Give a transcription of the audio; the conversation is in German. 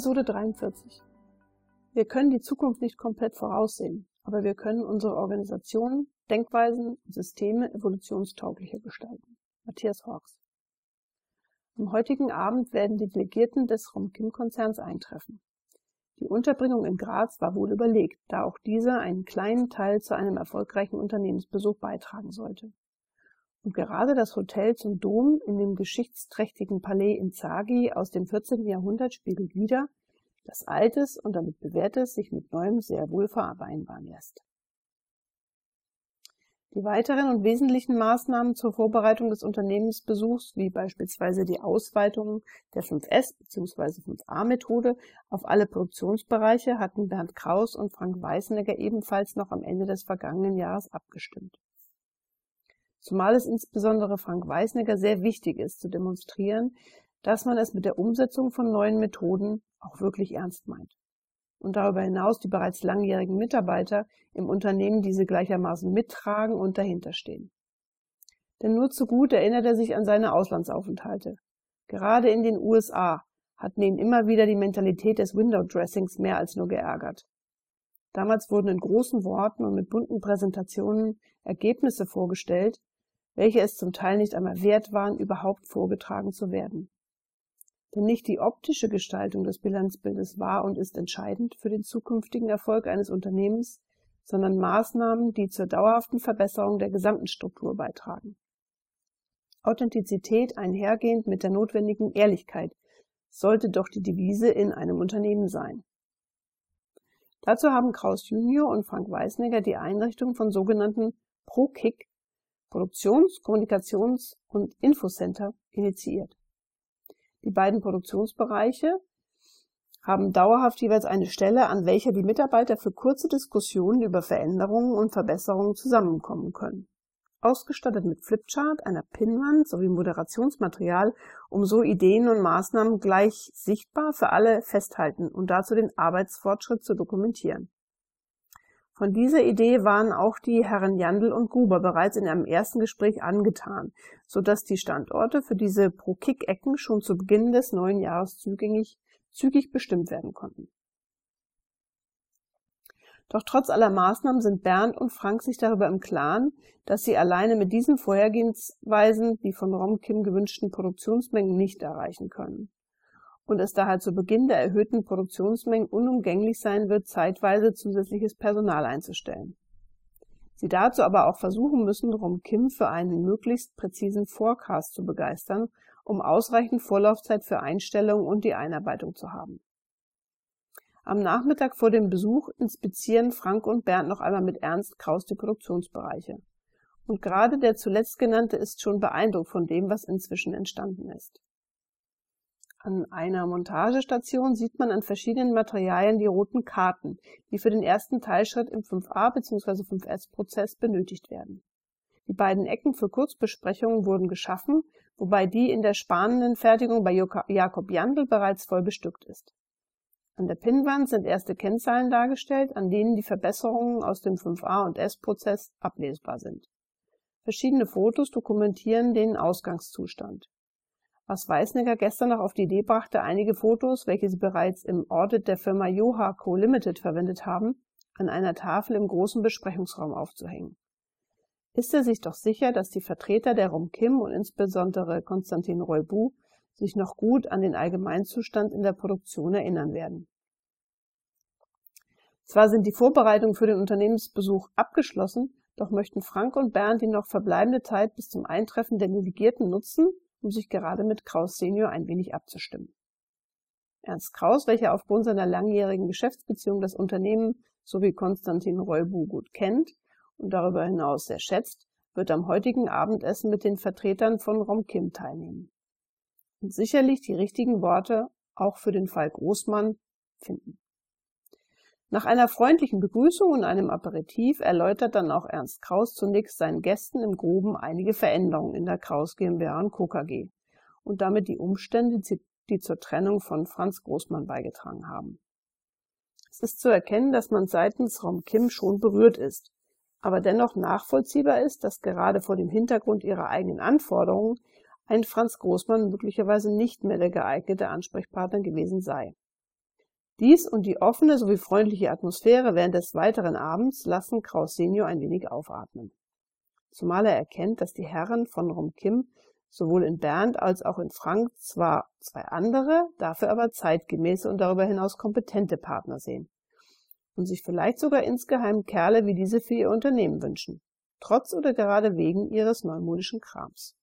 Episode 43. Wir können die Zukunft nicht komplett voraussehen, aber wir können unsere Organisationen, Denkweisen und Systeme evolutionstauglicher gestalten. Matthias Hawks. Am heutigen Abend werden die Delegierten des Romkim-Konzerns eintreffen. Die Unterbringung in Graz war wohl überlegt, da auch dieser einen kleinen Teil zu einem erfolgreichen Unternehmensbesuch beitragen sollte. Und gerade das Hotel zum Dom in dem geschichtsträchtigen Palais in Zagi aus dem 14. Jahrhundert spiegelt wider, dass Altes und damit Bewährtes sich mit Neuem sehr wohl vereinbaren lässt. Die weiteren und wesentlichen Maßnahmen zur Vorbereitung des Unternehmensbesuchs, wie beispielsweise die Ausweitung der 5S bzw. 5A-Methode auf alle Produktionsbereiche, hatten Bernd Kraus und Frank Weißenegger ebenfalls noch am Ende des vergangenen Jahres abgestimmt. Zumal es insbesondere Frank Weißenegger sehr wichtig ist, zu demonstrieren, dass man es mit der Umsetzung von neuen Methoden auch wirklich ernst meint und darüber hinaus die bereits langjährigen Mitarbeiter im Unternehmen diese gleichermaßen mittragen und dahinterstehen. Denn nur zu gut erinnert er sich an seine Auslandsaufenthalte. Gerade in den USA hatten ihn immer wieder die Mentalität des Window-Dressings mehr als nur geärgert. Damals wurden in großen Worten und mit bunten Präsentationen Ergebnisse vorgestellt, welche es zum Teil nicht einmal wert waren, überhaupt vorgetragen zu werden. Denn nicht die optische Gestaltung des Bilanzbildes war und ist entscheidend für den zukünftigen Erfolg eines Unternehmens, sondern Maßnahmen, die zur dauerhaften Verbesserung der gesamten Struktur beitragen. Authentizität einhergehend mit der notwendigen Ehrlichkeit sollte doch die Devise in einem Unternehmen sein. Dazu haben Kraus Junior und Frank Weißnegger die Einrichtung von sogenannten Pro-Kick Produktions-, Kommunikations- und Infocenter initiiert. Die beiden Produktionsbereiche haben dauerhaft jeweils eine Stelle, an welcher die Mitarbeiter für kurze Diskussionen über Veränderungen und Verbesserungen zusammenkommen können. Ausgestattet mit Flipchart, einer Pinnwand sowie Moderationsmaterial, um so Ideen und Maßnahmen gleich sichtbar für alle festhalten und dazu den Arbeitsfortschritt zu dokumentieren. Von dieser Idee waren auch die Herren Jandl und Gruber bereits in einem ersten Gespräch angetan, so dass die Standorte für diese Pro-Kick-Ecken schon zu Beginn des neuen Jahres zügig, zügig bestimmt werden konnten. Doch trotz aller Maßnahmen sind Bernd und Frank sich darüber im Klaren, dass sie alleine mit diesen Vorhergehensweisen die von Rom Kim gewünschten Produktionsmengen nicht erreichen können und es daher zu Beginn der erhöhten Produktionsmengen unumgänglich sein wird, zeitweise zusätzliches Personal einzustellen. Sie dazu aber auch versuchen müssen, Rom Kim für einen möglichst präzisen Forecast zu begeistern, um ausreichend Vorlaufzeit für Einstellungen und die Einarbeitung zu haben. Am Nachmittag vor dem Besuch inspizieren Frank und Bernd noch einmal mit Ernst Kraus die Produktionsbereiche. Und gerade der zuletzt genannte ist schon beeindruckt von dem, was inzwischen entstanden ist. An einer Montagestation sieht man an verschiedenen Materialien die roten Karten, die für den ersten Teilschritt im 5a bzw. 5s-Prozess benötigt werden. Die beiden Ecken für Kurzbesprechungen wurden geschaffen, wobei die in der spanenden Fertigung bei Jakob Jandl bereits voll bestückt ist. An der Pinnwand sind erste Kennzahlen dargestellt, an denen die Verbesserungen aus dem 5a und S-Prozess ablesbar sind. Verschiedene Fotos dokumentieren den Ausgangszustand was Weißnecker gestern noch auf die Idee brachte, einige Fotos, welche sie bereits im Audit der Firma Joha Co. Limited verwendet haben, an einer Tafel im großen Besprechungsraum aufzuhängen. Ist er sich doch sicher, dass die Vertreter der Rom Kim und insbesondere Konstantin Roybu sich noch gut an den Allgemeinzustand in der Produktion erinnern werden. Zwar sind die Vorbereitungen für den Unternehmensbesuch abgeschlossen, doch möchten Frank und Bernd die noch verbleibende Zeit bis zum Eintreffen der Delegierten nutzen, um sich gerade mit Kraus Senior ein wenig abzustimmen. Ernst Kraus, welcher aufgrund seiner langjährigen Geschäftsbeziehung das Unternehmen sowie Konstantin Rollbu gut kennt und darüber hinaus sehr schätzt, wird am heutigen Abendessen mit den Vertretern von Rom Kim teilnehmen. Und sicherlich die richtigen Worte auch für den Fall Großmann finden. Nach einer freundlichen Begrüßung und einem Aperitif erläutert dann auch Ernst Kraus zunächst seinen Gästen im Groben einige Veränderungen in der Kraus GmbH und Co. KG und damit die Umstände, die zur Trennung von Franz Großmann beigetragen haben. Es ist zu erkennen, dass man seitens Rom Kim schon berührt ist, aber dennoch nachvollziehbar ist, dass gerade vor dem Hintergrund ihrer eigenen Anforderungen ein Franz Großmann möglicherweise nicht mehr der geeignete Ansprechpartner gewesen sei. Dies und die offene sowie freundliche Atmosphäre während des weiteren Abends lassen Kraus Senior ein wenig aufatmen. Zumal er erkennt, dass die Herren von Rom-Kim sowohl in Bernd als auch in Frank zwar zwei andere, dafür aber zeitgemäße und darüber hinaus kompetente Partner sehen und sich vielleicht sogar insgeheim Kerle wie diese für ihr Unternehmen wünschen, trotz oder gerade wegen ihres neumodischen Krams